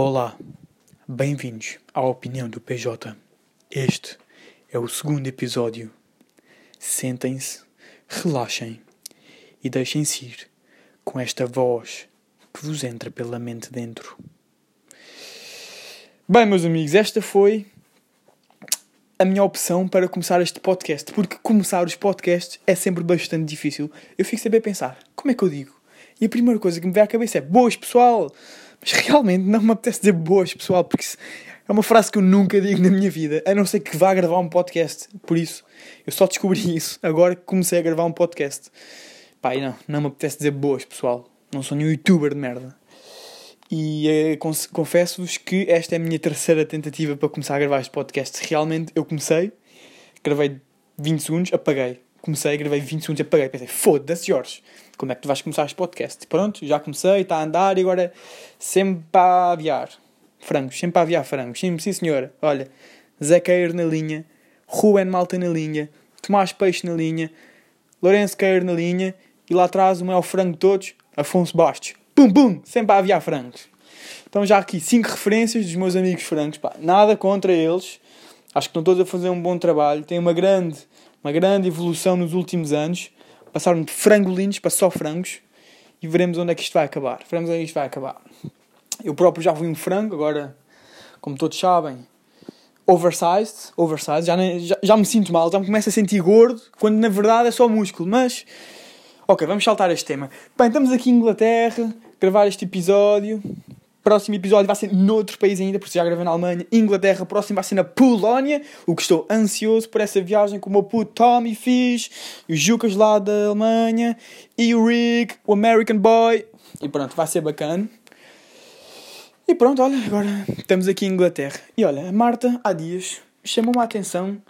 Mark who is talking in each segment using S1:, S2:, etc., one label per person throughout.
S1: Olá, bem-vindos à Opinião do PJ. Este é o segundo episódio. Sentem-se, relaxem e deixem-se ir com esta voz que vos entra pela mente dentro. Bem, meus amigos, esta foi a minha opção para começar este podcast, porque começar os podcasts é sempre bastante difícil. Eu fico sempre a pensar, como é que eu digo? E a primeira coisa que me vem à cabeça é boas, pessoal! Mas realmente não me apetece dizer boas, pessoal, porque é uma frase que eu nunca digo na minha vida, a não ser que vá gravar um podcast. Por isso, eu só descobri isso agora que comecei a gravar um podcast. E não, não me apetece dizer boas, pessoal. Não sou nenhum youtuber de merda. E eh, confesso-vos que esta é a minha terceira tentativa para começar a gravar este podcast. Realmente eu comecei, gravei 20 segundos, apaguei. Comecei, gravei 20 segundos, apaguei. Pensei, foda-se, Jorge como é que tu vais começar este podcast? Pronto, já comecei, está a andar e agora sempre a aviar frangos, sempre a aviar frangos. Sim, sim senhora. Olha, Zé Cair na linha, Ruben Malta na linha, Tomás Peixe na linha, Lourenço Cair na linha e lá atrás o maior frango de todos, Afonso Bastos. Pum, pum, sempre a aviar frangos. Então já aqui cinco referências dos meus amigos frangos. Pá, nada contra eles. Acho que estão todos a fazer um bom trabalho. Têm uma grande, uma grande evolução nos últimos anos passaram de frangolinos para só frangos e veremos onde é que isto vai acabar. Veremos onde é que isto vai acabar. Eu próprio já fui um frango, agora, como todos sabem, oversized, oversized, já, já, já me sinto mal, já me começo a sentir gordo, quando na verdade é só músculo, mas... Ok, vamos saltar este tema. Bem, estamos aqui em Inglaterra, gravar este episódio, Próximo episódio vai ser noutro país ainda, porque já gravei na Alemanha, Inglaterra. Próximo vai ser na Polónia, o que estou ansioso por essa viagem com o meu puto Tommy fiz, e os Jucas lá da Alemanha, e o Rick, o American Boy. E pronto, vai ser bacana. E pronto, olha, agora estamos aqui em Inglaterra. E olha, a Marta, há dias, chamou-me a atenção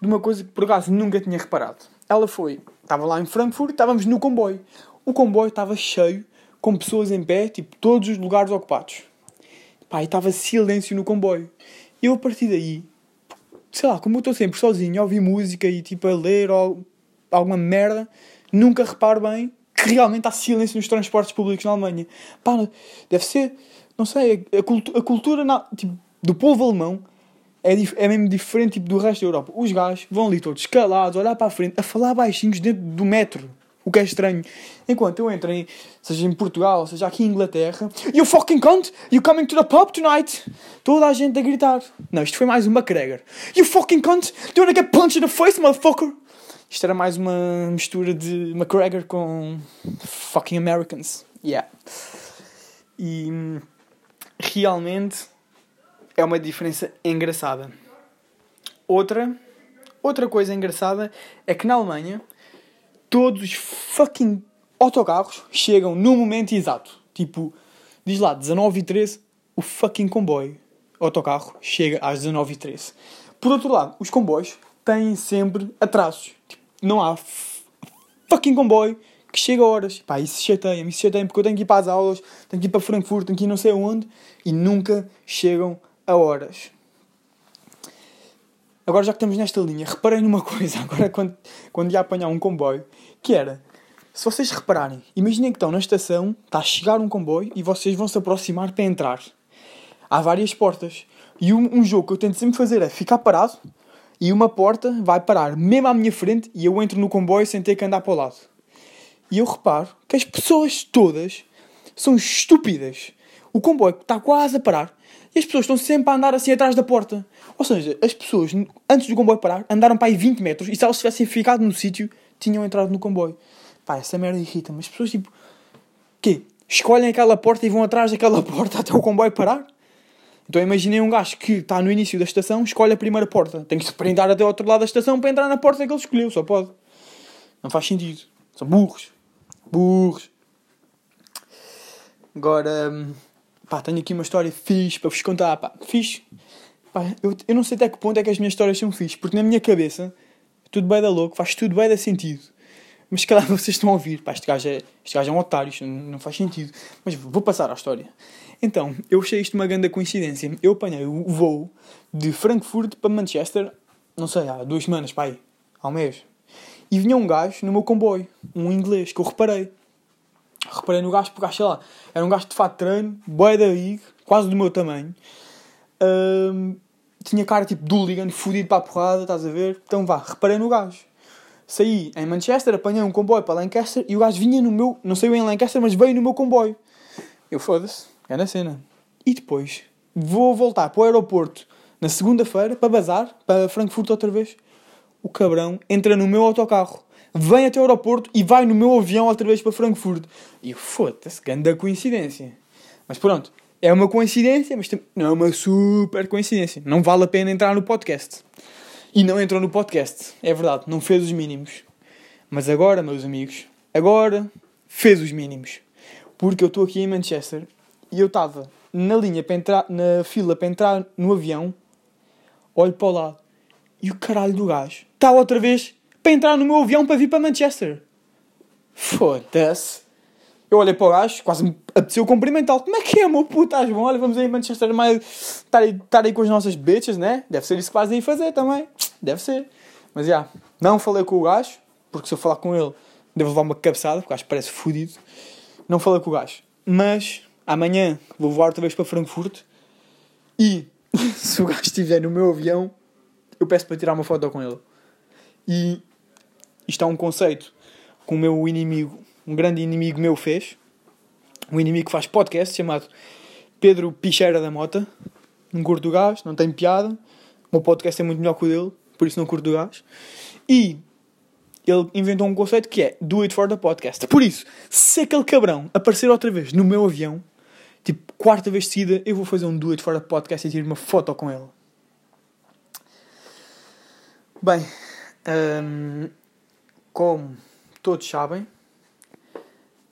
S1: de uma coisa que por acaso nunca tinha reparado. Ela foi, estava lá em Frankfurt, estávamos no comboio. O comboio estava cheio com pessoas em pé, tipo, todos os lugares ocupados. Pá, estava silêncio no comboio. E eu, a partir daí, sei lá, como eu estou sempre sozinho a ouvir música e, tipo, a ler ou alguma merda, nunca reparo bem que realmente há silêncio nos transportes públicos na Alemanha. Pá, deve ser, não sei, a, cultu a cultura na, tipo, do povo alemão é, é mesmo diferente tipo, do resto da Europa. Os gajos vão ali todos calados, olhar para a frente, a falar baixinhos dentro do metro. O que é estranho. Enquanto eu entro em, seja em Portugal, seja aqui em Inglaterra, You fucking cunt! You coming to the pub tonight? Toda a gente a gritar. Não, isto foi mais um McGregor. You fucking cunt! Do you wanna get punched in the face, motherfucker? Isto era mais uma mistura de McGregor com fucking Americans. Yeah. E realmente é uma diferença engraçada. Outra, outra coisa engraçada é que na Alemanha todos os fucking autocarros chegam no momento exato. Tipo, diz lá, 19 e 13, o fucking comboio, autocarro, chega às 19 e 13. Por outro lado, os comboios têm sempre atrasos. Tipo, não há fucking comboio que chega a horas. Pá, isso chateia-me, isso chateia-me porque eu tenho que ir para as aulas, tenho que ir para Frankfurt, tenho que ir não sei aonde e nunca chegam a horas. Agora já que estamos nesta linha, reparei numa coisa, agora quando, quando ia apanhar um comboio, que era, se vocês repararem, imaginem que estão na estação, está a chegar um comboio e vocês vão se aproximar para entrar. Há várias portas. E um, um jogo que eu tento sempre fazer é ficar parado e uma porta vai parar mesmo à minha frente e eu entro no comboio sem ter que andar para o lado. E eu reparo que as pessoas todas são estúpidas. O comboio está quase a parar e as pessoas estão sempre a andar assim atrás da porta. Ou seja, as pessoas, antes do comboio parar, andaram para aí 20 metros e se elas tivessem ficado no sítio, tinham entrado no comboio. Pá, essa merda irrita-me. As pessoas, tipo, quê? Escolhem aquela porta e vão atrás daquela porta até o comboio parar? Então imaginei um gajo que está no início da estação, escolhe a primeira porta. Tem que se prender até ao outro lado da estação para entrar na porta que ele escolheu, só pode. Não faz sentido. São burros. Burros. Agora. Hum, Pá, tenho aqui uma história fixe para vos contar. Pá, fixe. Pá, eu, eu não sei até que ponto é que as minhas histórias são fixe, porque na minha cabeça tudo bem da louco, faz tudo bem da sentido. Mas se calhar vocês estão a ouvir, pá, este gajo é, este gajo é um otário, isto não, faz sentido. Mas vou passar à história. Então, eu achei isto uma grande coincidência. Eu apanhei o voo de Frankfurt para Manchester, não sei, há duas semanas, pai, há um mês. E vinha um gajo no meu comboio, um inglês, que eu reparei reparei no gajo, porque gajo, sei lá, era um gajo de fato de treino, da big, quase do meu tamanho. Um, tinha cara tipo de hooligan, fodido para a porrada, estás a ver? Então vá, reparei no gajo. Saí em Manchester, apanhei um comboio para Lancaster e o gajo vinha no meu, não saiu em Lancaster, mas veio no meu comboio. Eu foda-se, é na cena. E depois vou voltar para o aeroporto na segunda-feira para bazar, para Frankfurt outra vez. O cabrão entra no meu autocarro, vem até o aeroporto e vai no meu avião outra vez para Frankfurt. E foda-se, grande coincidência. Mas pronto, é uma coincidência, mas não é uma super coincidência. Não vale a pena entrar no podcast. E não entrou no podcast, é verdade, não fez os mínimos. Mas agora, meus amigos, agora fez os mínimos. Porque eu estou aqui em Manchester e eu estava na linha para entrar, na fila para entrar no avião, olho para o lado e o caralho do gajo está outra vez para entrar no meu avião para vir para Manchester. Foda-se. Eu olhei para o gajo, quase me apeteceu cumprimentá-lo. Como é que é, meu puto? Estás bom? Olha, vamos aí em Manchester mais estar aí, estar aí com as nossas bitches, né? Deve ser isso que fazem aí fazer também. Deve ser. Mas já, yeah, não falei com o gajo, porque se eu falar com ele, devo levar uma cabeçada, porque o gajo parece fodido. Não falei com o gajo. Mas amanhã vou voar outra vez para Frankfurt e se o gajo estiver no meu avião, eu peço para tirar uma foto com ele. E isto é um conceito que o meu inimigo um grande inimigo meu fez. Um inimigo que faz podcast chamado Pedro Picheira da Mota. Não curto o gás, não tem piada. O meu podcast é muito melhor que o dele, por isso não curto o gás. E ele inventou um conceito que é Do It for the Podcast. Por isso, se aquele cabrão aparecer outra vez no meu avião, tipo, quarta vez seguida, eu vou fazer um Do It for the Podcast e tirar uma foto com ele. Bem, hum, como todos sabem,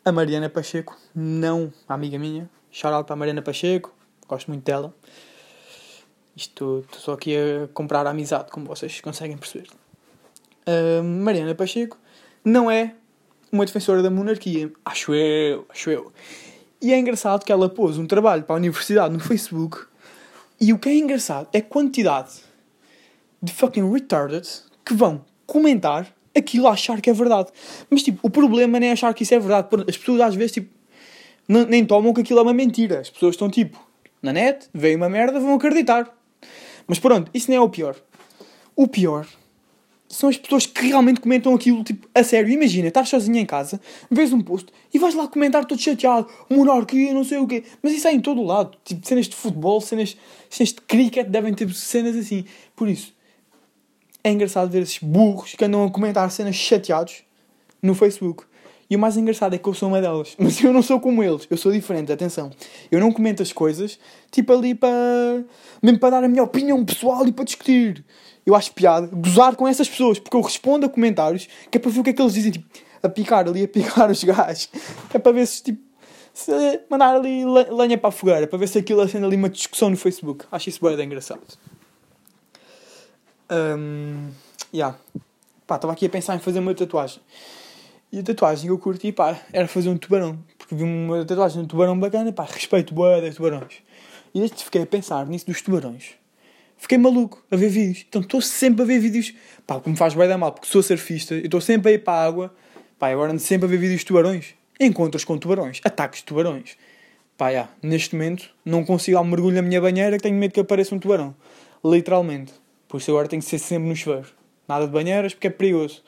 S1: a Mariana Pacheco, não a amiga minha. Shout a Mariana Pacheco, gosto muito dela. Isto, estou só aqui a comprar a amizade, como vocês conseguem perceber. Uh, Mariana Pacheco não é uma defensora da monarquia, acho eu, acho eu. E é engraçado que ela pôs um trabalho para a universidade no Facebook e o que é engraçado é a quantidade de fucking retarded que vão comentar aquilo a achar que é verdade. Mas, tipo, o problema nem é achar que isso é verdade. As pessoas, às vezes, tipo, nem tomam que aquilo é uma mentira. As pessoas estão, tipo, na net, veio uma merda, vão acreditar. Mas pronto, isso nem é o pior. O pior são as pessoas que realmente comentam aquilo, tipo, a sério. Imagina, estás sozinho em casa, vês um post e vais lá comentar todo chateado, monarquia, não sei o quê. Mas isso é em todo o lado. Tipo, cenas de futebol, cenas, cenas de cricket, devem ter cenas assim. Por isso, é engraçado ver esses burros que andam a comentar cenas chateados no Facebook. E o mais engraçado é que eu sou uma delas. Mas eu não sou como eles. Eu sou diferente, atenção. Eu não comento as coisas, tipo ali para... Mesmo para dar a minha opinião pessoal e para discutir. Eu acho piada gozar com essas pessoas. Porque eu respondo a comentários que é para ver o que é que eles dizem. Tipo, a picar ali, a picar os gajos. É para ver se, tipo... Se mandar ali lenha para a fogueira. Para ver se aquilo acende ali uma discussão no Facebook. Acho isso bem engraçado. Um, yeah. Pá, estava aqui a pensar em fazer uma tatuagem. E a tatuagem que eu curti, pá, era fazer um tubarão. Porque vi uma tatuagem de um tubarão bacana, pá, respeito boa de tubarões. E desde fiquei a pensar nisso dos tubarões. Fiquei maluco a ver vídeos. Então estou sempre a ver vídeos. Pá, como faz bem da mal, porque sou surfista, eu estou sempre a ir para a água. Pá, agora ando sempre a ver vídeos de tubarões. Encontros com tubarões, ataques de tubarões. Pá, yeah, neste momento não consigo dar um mergulho na minha banheira que tenho medo que apareça um tubarão. Literalmente. Por isso agora tenho que ser sempre no chuveiro. Nada de banheiras porque é perigoso.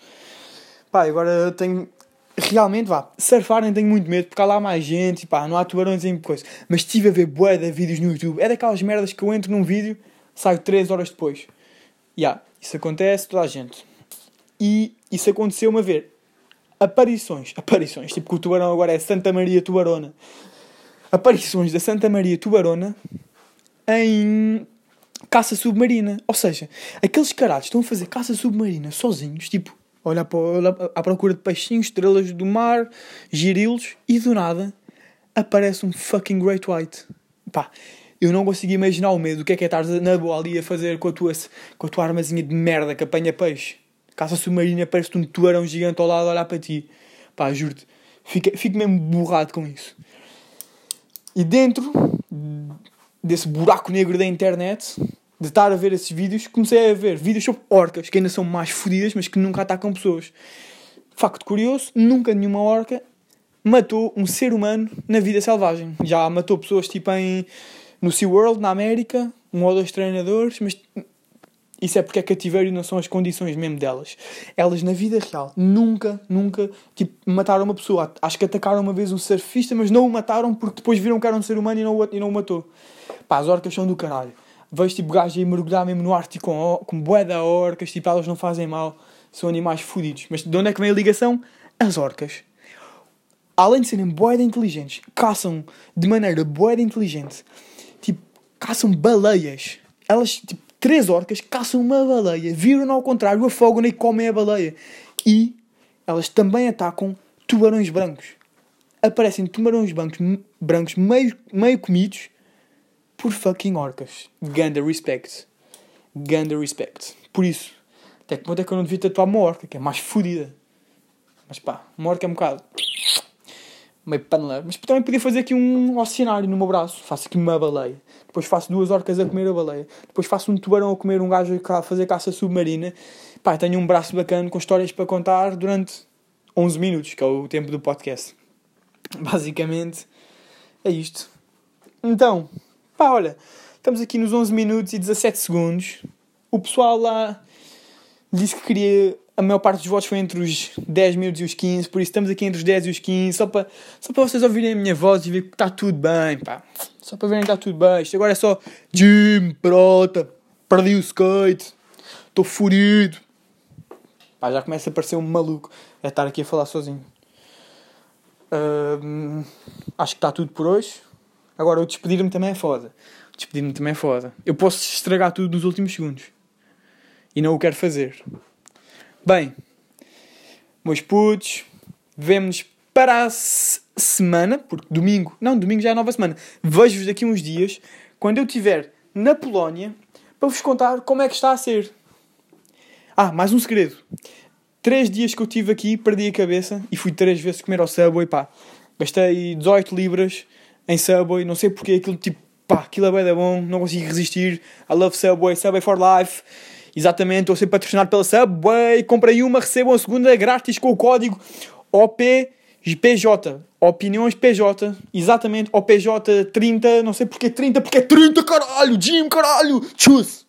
S1: Pá, agora tenho. Realmente, vá, surfar nem tenho muito medo porque há lá mais gente, pá, não há tubarões em coisa. Mas estive a ver bué de vídeos no YouTube. É daquelas merdas que eu entro num vídeo, saio 3 horas depois. Ya, yeah, isso acontece toda a gente. E isso aconteceu-me a ver aparições, aparições, tipo que o tubarão agora é Santa Maria Tubarona. Aparições da Santa Maria Tubarona em caça submarina. Ou seja, aqueles caras estão a fazer caça submarina sozinhos, tipo, olhar para, à procura de peixinhos, estrelas do mar, girilos, e do nada aparece um fucking Great White. Pá, eu não consigo imaginar o medo. O que é que é estar na boa ali a fazer com a tua, com a tua armazinha de merda que apanha peixe? Caça submarina, parece-te um tubarão gigante ao lado a olhar para ti. Pá, juro-te. Fico, fico mesmo borrado com isso. E dentro desse buraco negro da internet, de estar a ver esses vídeos, comecei a ver vídeos sobre orcas, que ainda são mais fodidas, mas que nunca atacam pessoas. Facto curioso, nunca nenhuma orca matou um ser humano na vida selvagem. Já matou pessoas tipo em No SeaWorld, na América, um ou dois treinadores, mas isso é porque é cativeiro e não são as condições mesmo delas. Elas, na vida real, nunca, nunca, tipo, mataram uma pessoa. Acho que atacaram uma vez um surfista, mas não o mataram porque depois viram que era um ser humano e não o, e não o matou. Pá, as orcas são do caralho. Vejo, tipo, gajos aí mergulhar mesmo no Ártico com, com bué da orcas, tipo, elas não fazem mal. São animais fodidos. Mas de onde é que vem a ligação? As orcas. Além de serem bué de inteligentes, caçam de maneira bué de inteligente. Tipo, caçam baleias. Elas, tipo, três orcas caçam uma baleia, viram ao contrário, afogam e comem a baleia. E elas também atacam tubarões brancos. Aparecem tubarões brancos, brancos meio, meio comidos por fucking orcas. Ganda respect. Ganda respect. Por isso, até que ponto é que eu não devia tatuar uma orca, que é mais fodida. Mas pá, uma orca é um bocado meio panela. Mas também podia fazer aqui um oceanário no meu braço. Faço aqui uma baleia. Depois faço duas orcas a comer a baleia. Depois faço um tubarão a comer um gajo a fazer caça submarina. Pá, tenho um braço bacana com histórias para contar durante 11 minutos, que é o tempo do podcast. Basicamente, é isto. Então, pá, olha, estamos aqui nos 11 minutos e 17 segundos. O pessoal lá disse que queria a maior parte dos votos foi entre os 10 minutos e os 15, por isso estamos aqui entre os 10 e os 15, só para, só para vocês ouvirem a minha voz e ver que está tudo bem, pá. Só para verem que está tudo bem. Isto agora é só Jim, prota, perdi o skate, estou furido. Pá, já começa a parecer um maluco a estar aqui a falar sozinho. Uh, acho que está tudo por hoje. Agora, o despedir-me também é foda. Despedir-me também é foda. Eu posso estragar tudo nos últimos segundos. E não o quero fazer. Bem, meus putos, vemo-nos para a semana, porque domingo, não, domingo já é nova semana. Vejo-vos daqui uns dias, quando eu estiver na Polónia, para vos contar como é que está a ser. Ah, mais um segredo. Três dias que eu estive aqui, perdi a cabeça e fui três vezes comer ao Subway, pá. Gastei 18 libras em Subway, não sei porque aquilo tipo, pá, aquilo é bem bom, não consigo resistir. I love Subway, Subway for life. Exatamente, estou a ser patrocinado pela Subway. Comprei uma, recebam a segunda grátis com o código OPPJ. Opiniões PJ. Exatamente, OPJ 30. Não sei porque 30, porque é 30, caralho. Jim, caralho. Tchuss.